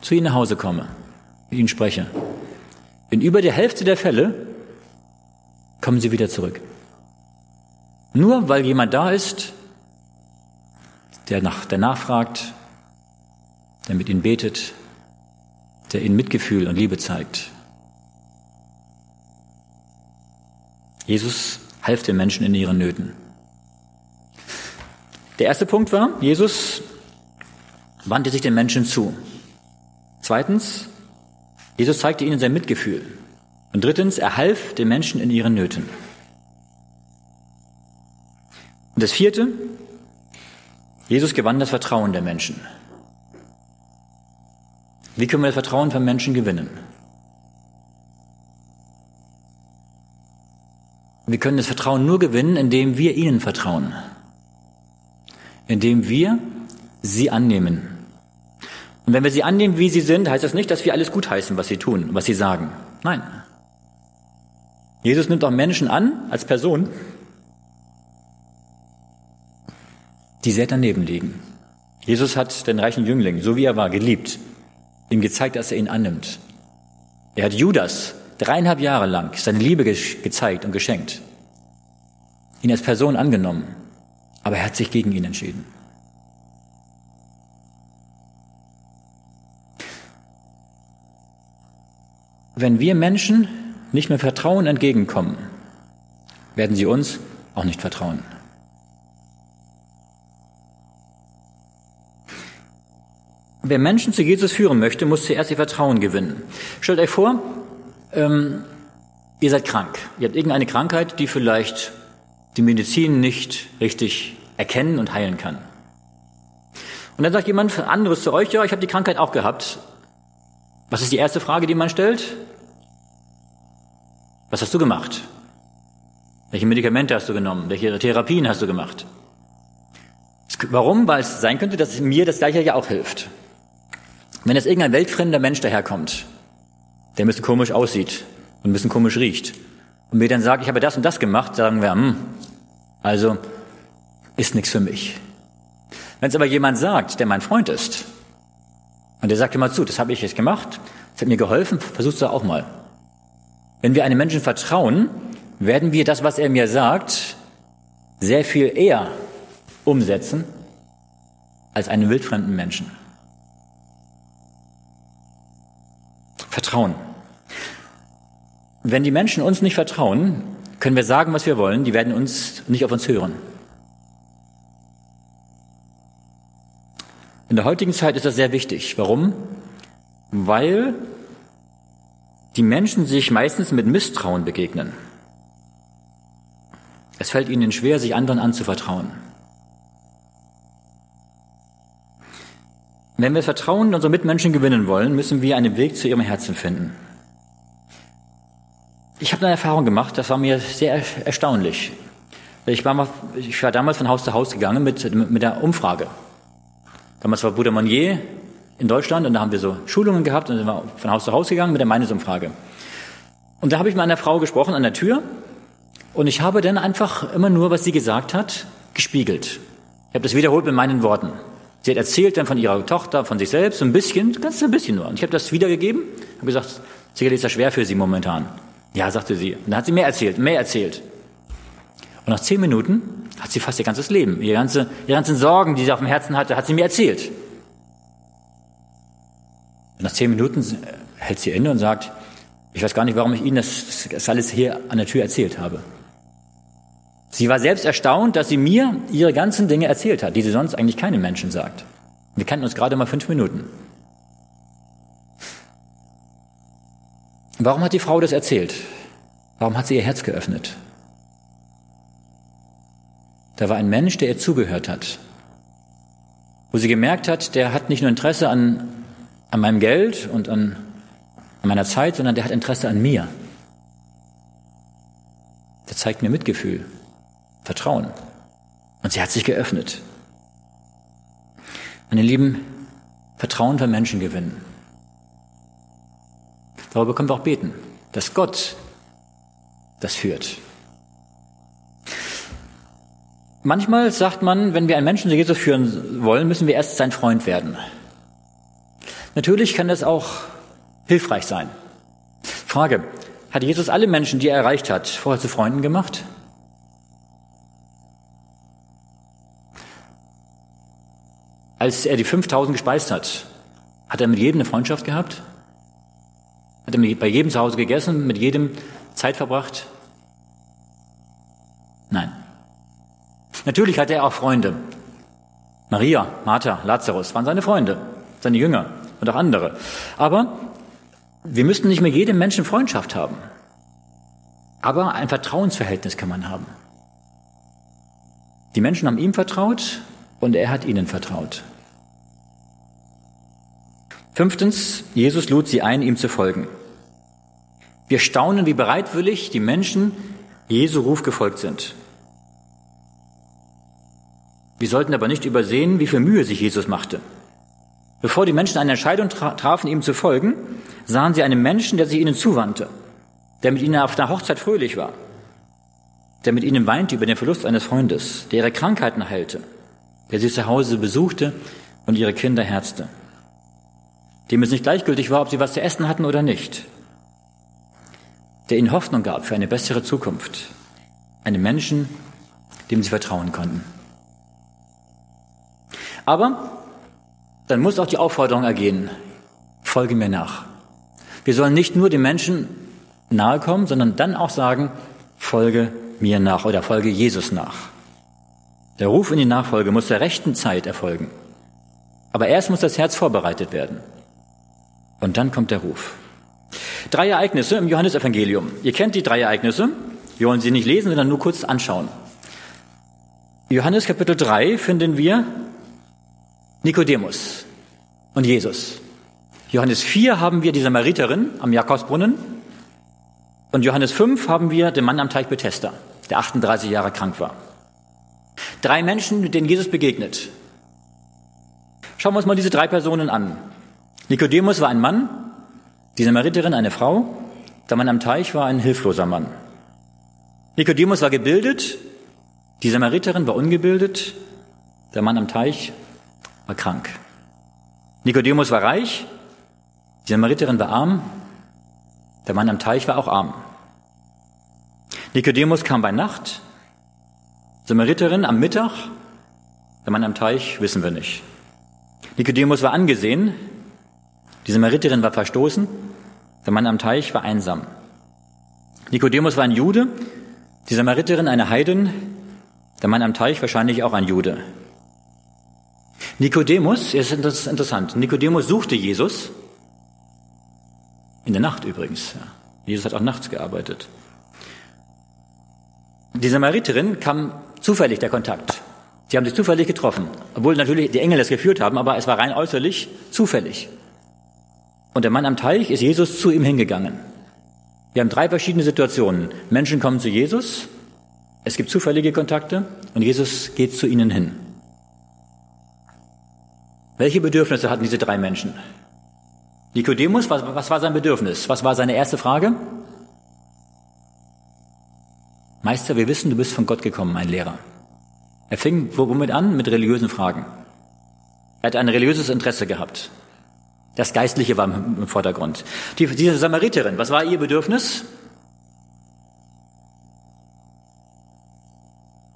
zu ihnen nach Hause komme, mit ihnen spreche, in über der Hälfte der Fälle kommen sie wieder zurück. Nur weil jemand da ist, der, nach, der nachfragt, der mit ihnen betet, der ihnen Mitgefühl und Liebe zeigt. Jesus half den Menschen in ihren Nöten. Der erste Punkt war, Jesus wandte sich den Menschen zu. Zweitens, Jesus zeigte ihnen sein Mitgefühl. Und drittens, er half den Menschen in ihren Nöten. Und das vierte, Jesus gewann das Vertrauen der Menschen. Wie können wir das Vertrauen von Menschen gewinnen? Wir können das Vertrauen nur gewinnen, indem wir ihnen vertrauen. Indem wir sie annehmen. Und wenn wir sie annehmen, wie sie sind, heißt das nicht, dass wir alles gutheißen, was sie tun, was sie sagen. Nein. Jesus nimmt auch Menschen an, als Person, die sehr daneben liegen. Jesus hat den reichen Jüngling, so wie er war, geliebt ihm gezeigt, dass er ihn annimmt. Er hat Judas dreieinhalb Jahre lang seine Liebe gezeigt und geschenkt, ihn als Person angenommen, aber er hat sich gegen ihn entschieden. Wenn wir Menschen nicht mehr Vertrauen entgegenkommen, werden sie uns auch nicht vertrauen. Wer Menschen zu Jesus führen möchte, muss zuerst ihr Vertrauen gewinnen. Stellt euch vor, ähm, ihr seid krank. Ihr habt irgendeine Krankheit, die vielleicht die Medizin nicht richtig erkennen und heilen kann. Und dann sagt jemand anderes zu euch, ja, ich habe die Krankheit auch gehabt. Was ist die erste Frage, die man stellt? Was hast du gemacht? Welche Medikamente hast du genommen? Welche Therapien hast du gemacht? Warum? Weil es sein könnte, dass mir das gleiche ja auch hilft. Wenn jetzt irgendein weltfremder Mensch daherkommt, der ein bisschen komisch aussieht und ein bisschen komisch riecht, und mir dann sagt, ich habe das und das gemacht, sagen wir, hm, also ist nichts für mich. Wenn es aber jemand sagt, der mein Freund ist, und der sagt immer zu, das habe ich jetzt gemacht, das hat mir geholfen, versuch's doch auch mal. Wenn wir einem Menschen vertrauen, werden wir das, was er mir sagt, sehr viel eher umsetzen als einen wildfremden Menschen. Vertrauen. Wenn die Menschen uns nicht vertrauen, können wir sagen, was wir wollen, die werden uns nicht auf uns hören. In der heutigen Zeit ist das sehr wichtig. Warum? Weil die Menschen sich meistens mit Misstrauen begegnen. Es fällt ihnen schwer, sich anderen anzuvertrauen. Wenn wir Vertrauen unserer Mitmenschen gewinnen wollen, müssen wir einen Weg zu ihrem Herzen finden. Ich habe eine Erfahrung gemacht, das war mir sehr erstaunlich. Ich war, mal, ich war damals von Haus zu Haus gegangen mit, mit der Umfrage. Damals war Bruder Monnier in Deutschland und da haben wir so Schulungen gehabt und sind wir von Haus zu Haus gegangen mit der Meinungsumfrage. Und da habe ich mit einer Frau gesprochen an der Tür und ich habe dann einfach immer nur, was sie gesagt hat, gespiegelt. Ich habe das wiederholt mit meinen Worten. Sie hat erzählt dann von ihrer Tochter, von sich selbst, so ein bisschen, ganz ein bisschen nur. Und ich habe das wiedergegeben, habe gesagt, sicherlich ist das schwer für Sie momentan. Ja, sagte sie. Und dann hat sie mehr erzählt, mehr erzählt. Und nach zehn Minuten hat sie fast ihr ganzes Leben, ihre, ganze, ihre ganzen Sorgen, die sie auf dem Herzen hatte, hat sie mir erzählt. Und nach zehn Minuten hält sie inne und sagt, ich weiß gar nicht, warum ich Ihnen das, das alles hier an der Tür erzählt habe. Sie war selbst erstaunt, dass sie mir ihre ganzen Dinge erzählt hat, die sie sonst eigentlich keinem Menschen sagt. Wir kannten uns gerade mal fünf Minuten. Warum hat die Frau das erzählt? Warum hat sie ihr Herz geöffnet? Da war ein Mensch, der ihr zugehört hat, wo sie gemerkt hat, der hat nicht nur Interesse an, an meinem Geld und an, an meiner Zeit, sondern der hat Interesse an mir. Der zeigt mir Mitgefühl. Vertrauen. Und sie hat sich geöffnet. Meine Lieben, Vertrauen von Menschen gewinnen. Darüber können wir auch beten, dass Gott das führt. Manchmal sagt man, wenn wir einen Menschen zu Jesus führen wollen, müssen wir erst sein Freund werden. Natürlich kann das auch hilfreich sein. Frage, hat Jesus alle Menschen, die er erreicht hat, vorher zu Freunden gemacht? Als er die 5000 gespeist hat, hat er mit jedem eine Freundschaft gehabt? Hat er bei jedem zu Hause gegessen, mit jedem Zeit verbracht? Nein. Natürlich hatte er auch Freunde. Maria, Martha, Lazarus waren seine Freunde, seine Jünger und auch andere. Aber wir müssten nicht mit jedem Menschen Freundschaft haben. Aber ein Vertrauensverhältnis kann man haben. Die Menschen haben ihm vertraut und er hat ihnen vertraut. Fünftens, Jesus lud sie ein, ihm zu folgen. Wir staunen, wie bereitwillig die Menschen Jesu Ruf gefolgt sind. Wir sollten aber nicht übersehen, wie viel Mühe sich Jesus machte. Bevor die Menschen eine Entscheidung trafen, ihm zu folgen, sahen sie einen Menschen, der sich ihnen zuwandte, der mit ihnen auf der Hochzeit fröhlich war, der mit ihnen weinte über den Verlust eines Freundes, der ihre Krankheiten heilte, der sie zu Hause besuchte und ihre Kinder herzte dem es nicht gleichgültig war, ob sie was zu essen hatten oder nicht, der ihnen Hoffnung gab für eine bessere Zukunft, einem Menschen, dem sie vertrauen konnten. Aber dann muss auch die Aufforderung ergehen, folge mir nach. Wir sollen nicht nur den Menschen nahe kommen, sondern dann auch sagen, folge mir nach oder folge Jesus nach. Der Ruf in die Nachfolge muss der rechten Zeit erfolgen. Aber erst muss das Herz vorbereitet werden. Und dann kommt der Ruf. Drei Ereignisse im Johannesevangelium. Ihr kennt die drei Ereignisse. Wir wollen sie nicht lesen, sondern nur kurz anschauen. Johannes Kapitel 3 finden wir Nikodemus und Jesus. Johannes 4 haben wir die Samariterin am Jakobsbrunnen. Und Johannes 5 haben wir den Mann am Teich Bethesda, der 38 Jahre krank war. Drei Menschen, mit denen Jesus begegnet. Schauen wir uns mal diese drei Personen an. Nikodemus war ein Mann, die Samariterin eine Frau, der Mann am Teich war ein hilfloser Mann. Nikodemus war gebildet, die Samariterin war ungebildet, der Mann am Teich war krank. Nikodemus war reich, die Samariterin war arm, der Mann am Teich war auch arm. Nikodemus kam bei Nacht, Samariterin am Mittag, der Mann am Teich wissen wir nicht. Nikodemus war angesehen, die Samariterin war verstoßen, der Mann am Teich war einsam. Nikodemus war ein Jude, die Samariterin eine Heidin, der Mann am Teich wahrscheinlich auch ein Jude. Nikodemus, ist interessant, Nikodemus suchte Jesus, in der Nacht übrigens. Jesus hat auch nachts gearbeitet. Die Samariterin kam zufällig der Kontakt. Sie haben sich zufällig getroffen, obwohl natürlich die Engel das geführt haben, aber es war rein äußerlich zufällig. Und der Mann am Teich ist Jesus zu ihm hingegangen. Wir haben drei verschiedene Situationen. Menschen kommen zu Jesus, es gibt zufällige Kontakte und Jesus geht zu ihnen hin. Welche Bedürfnisse hatten diese drei Menschen? Nikodemus, was, was war sein Bedürfnis? Was war seine erste Frage? Meister, wir wissen, du bist von Gott gekommen, mein Lehrer. Er fing womit an? Mit religiösen Fragen. Er hat ein religiöses Interesse gehabt. Das Geistliche war im Vordergrund. Die, diese Samariterin, was war ihr Bedürfnis?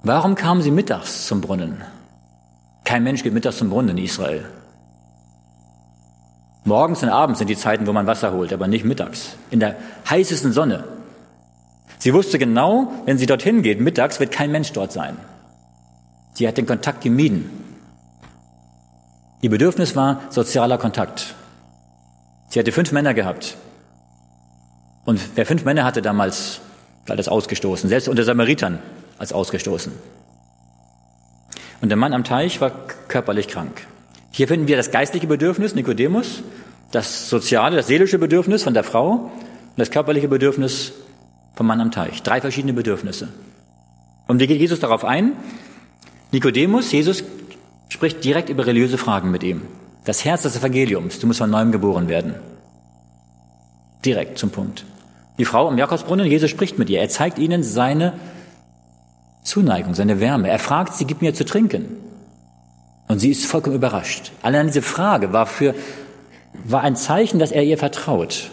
Warum kam sie mittags zum Brunnen? Kein Mensch geht mittags zum Brunnen in Israel. Morgens und abends sind die Zeiten, wo man Wasser holt, aber nicht mittags. In der heißesten Sonne. Sie wusste genau, wenn sie dorthin geht, mittags wird kein Mensch dort sein. Sie hat den Kontakt gemieden. Ihr Bedürfnis war sozialer Kontakt. Sie hatte fünf Männer gehabt. Und wer fünf Männer hatte damals, galt als ausgestoßen, selbst unter Samaritern als ausgestoßen. Und der Mann am Teich war körperlich krank. Hier finden wir das geistliche Bedürfnis, Nikodemus, das soziale, das seelische Bedürfnis von der Frau und das körperliche Bedürfnis vom Mann am Teich. Drei verschiedene Bedürfnisse. Und wie geht Jesus darauf ein? Nikodemus, Jesus spricht direkt über religiöse Fragen mit ihm. Das Herz des Evangeliums, du musst von neuem geboren werden. Direkt zum Punkt. Die Frau am Jakobsbrunnen, Jesus spricht mit ihr. Er zeigt ihnen seine Zuneigung, seine Wärme. Er fragt sie, gib mir zu trinken. Und sie ist vollkommen überrascht. Allein diese Frage war für, war ein Zeichen, dass er ihr vertraut.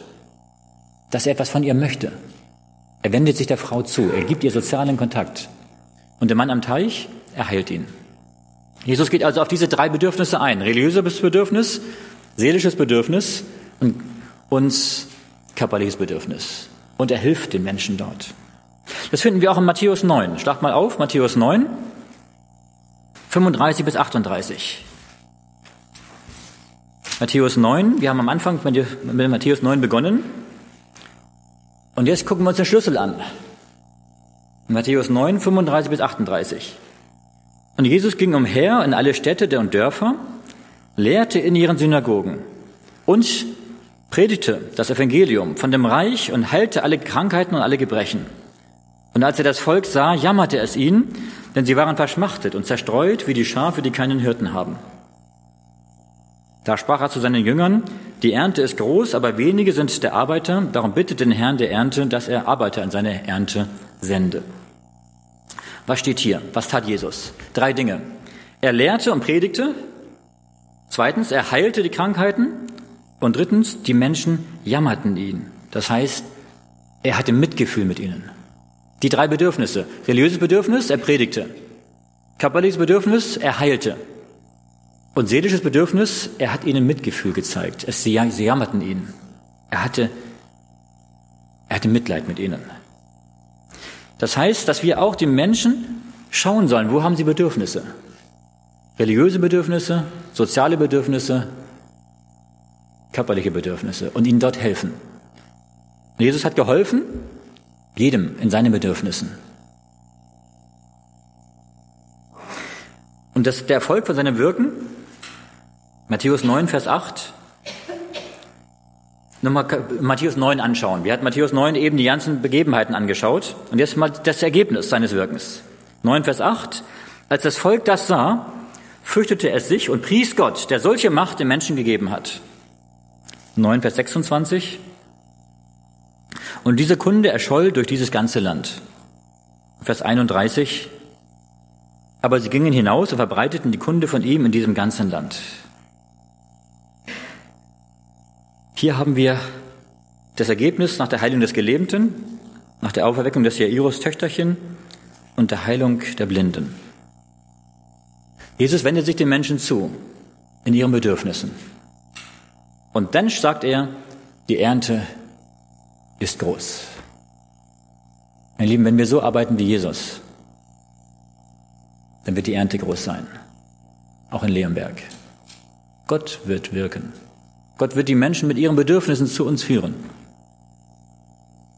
Dass er etwas von ihr möchte. Er wendet sich der Frau zu. Er gibt ihr sozialen Kontakt. Und der Mann am Teich, er heilt ihn. Jesus geht also auf diese drei Bedürfnisse ein. Religiöses Bedürfnis, seelisches Bedürfnis und, und körperliches Bedürfnis. Und er hilft den Menschen dort. Das finden wir auch in Matthäus 9. Schlag mal auf, Matthäus 9, 35 bis 38. Matthäus 9, wir haben am Anfang mit Matthäus 9 begonnen. Und jetzt gucken wir uns den Schlüssel an. Matthäus 9, 35 bis 38. Und Jesus ging umher in alle Städte und Dörfer, lehrte in ihren Synagogen und predigte das Evangelium von dem Reich und heilte alle Krankheiten und alle Gebrechen. Und als er das Volk sah, jammerte es ihn, denn sie waren verschmachtet und zerstreut wie die Schafe, die keinen Hirten haben. Da sprach er zu seinen Jüngern, die Ernte ist groß, aber wenige sind der Arbeiter, darum bittet den Herrn der Ernte, dass er Arbeiter in seine Ernte sende. Was steht hier? Was tat Jesus? Drei Dinge. Er lehrte und predigte. Zweitens, er heilte die Krankheiten. Und drittens, die Menschen jammerten ihn. Das heißt, er hatte Mitgefühl mit ihnen. Die drei Bedürfnisse. Religiöses Bedürfnis, er predigte. Körperliches Bedürfnis, er heilte. Und seelisches Bedürfnis, er hat ihnen Mitgefühl gezeigt. Sie jammerten ihn. Er hatte, er hatte Mitleid mit ihnen. Das heißt, dass wir auch die Menschen schauen sollen, wo haben sie Bedürfnisse? Religiöse Bedürfnisse, soziale Bedürfnisse, körperliche Bedürfnisse und ihnen dort helfen. Jesus hat geholfen, jedem in seinen Bedürfnissen. Und das, der Erfolg von seinem Wirken, Matthäus 9, Vers 8, nochmal Matthäus 9 anschauen. Wir hatten Matthäus 9 eben die ganzen Begebenheiten angeschaut und jetzt mal das Ergebnis seines Wirkens. 9 Vers 8. Als das Volk das sah, fürchtete es sich und pries Gott, der solche Macht den Menschen gegeben hat. 9 Vers 26. Und diese Kunde erscholl durch dieses ganze Land. Vers 31. Aber sie gingen hinaus und verbreiteten die Kunde von ihm in diesem ganzen Land. Hier haben wir das Ergebnis nach der Heilung des Gelähmten, nach der Auferweckung des Jairus Töchterchen und der Heilung der Blinden. Jesus wendet sich den Menschen zu in ihren Bedürfnissen. Und dann sagt er, die Ernte ist groß. Meine Lieben, wenn wir so arbeiten wie Jesus, dann wird die Ernte groß sein. Auch in Leonberg. Gott wird wirken. Gott wird die Menschen mit ihren Bedürfnissen zu uns führen.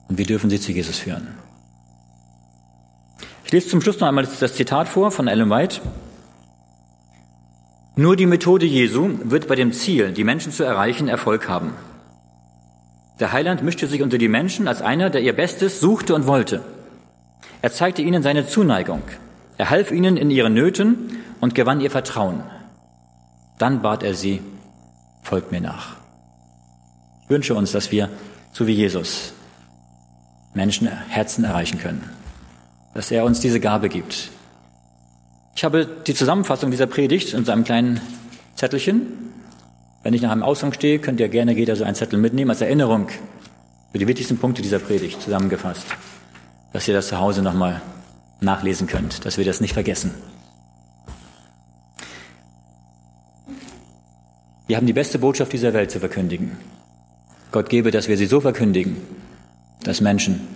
Und wir dürfen sie zu Jesus führen. Ich lese zum Schluss noch einmal das Zitat vor von Ellen White. Nur die Methode Jesu wird bei dem Ziel, die Menschen zu erreichen, Erfolg haben. Der Heiland mischte sich unter die Menschen als einer, der ihr Bestes suchte und wollte. Er zeigte ihnen seine Zuneigung. Er half ihnen in ihren Nöten und gewann ihr Vertrauen. Dann bat er sie, folgt mir nach. Ich wünsche uns, dass wir, so wie Jesus, Menschen Herzen erreichen können. Dass er uns diese Gabe gibt. Ich habe die Zusammenfassung dieser Predigt in seinem kleinen Zettelchen. Wenn ich nach einem Ausgang stehe, könnt ihr gerne jeder so einen Zettel mitnehmen als Erinnerung für die wichtigsten Punkte dieser Predigt zusammengefasst, dass ihr das zu Hause nochmal nachlesen könnt, dass wir das nicht vergessen. Wir haben die beste Botschaft dieser Welt zu verkündigen. Gott gebe, dass wir sie so verkündigen, dass Menschen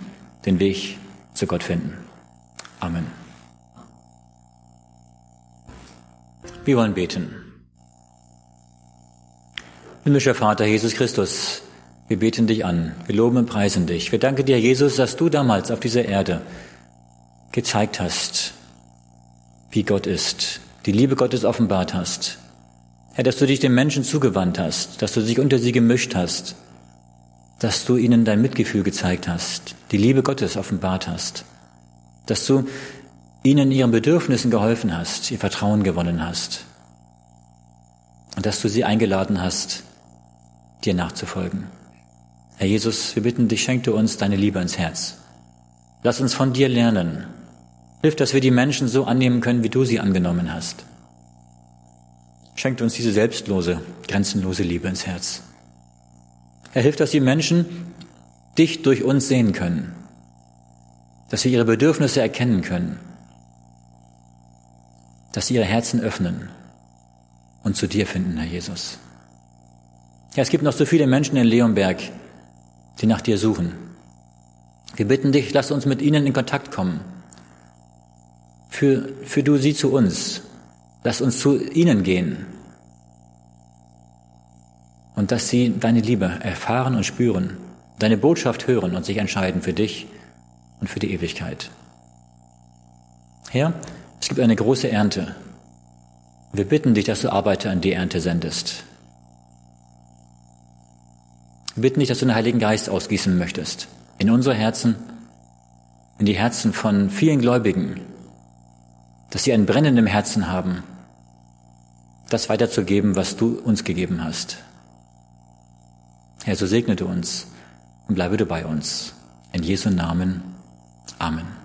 den Weg zu Gott finden. Amen. Wir wollen beten. Himmlischer Vater Jesus Christus, wir beten dich an, wir loben und preisen dich. Wir danken dir, Jesus, dass du damals auf dieser Erde gezeigt hast, wie Gott ist, die Liebe Gottes offenbart hast. Herr, dass du dich den Menschen zugewandt hast, dass du dich unter sie gemischt hast, dass du ihnen dein Mitgefühl gezeigt hast, die Liebe Gottes offenbart hast, dass du ihnen ihren Bedürfnissen geholfen hast, ihr Vertrauen gewonnen hast und dass du sie eingeladen hast, dir nachzufolgen. Herr Jesus, wir bitten dich, schenk du uns deine Liebe ins Herz. Lass uns von dir lernen. Hilf, dass wir die Menschen so annehmen können, wie du sie angenommen hast. Schenk uns diese selbstlose, grenzenlose Liebe ins Herz. Er hilft, dass die Menschen dich durch uns sehen können, dass sie ihre Bedürfnisse erkennen können, dass sie ihre Herzen öffnen und zu dir finden, Herr Jesus. Ja, es gibt noch so viele Menschen in Leonberg, die nach dir suchen. Wir bitten dich, lass uns mit ihnen in Kontakt kommen. Für, für du sie zu uns. Lass uns zu ihnen gehen. Und dass sie deine Liebe erfahren und spüren, deine Botschaft hören und sich entscheiden für dich und für die Ewigkeit. Herr, es gibt eine große Ernte. Wir bitten dich, dass du Arbeiter an die Ernte sendest. Wir bitten dich, dass du den Heiligen Geist ausgießen möchtest. In unsere Herzen, in die Herzen von vielen Gläubigen, dass sie ein Brennen im Herzen haben, das weiterzugeben, was du uns gegeben hast. Herr, so segne du uns und bleibe du bei uns. In Jesu Namen. Amen.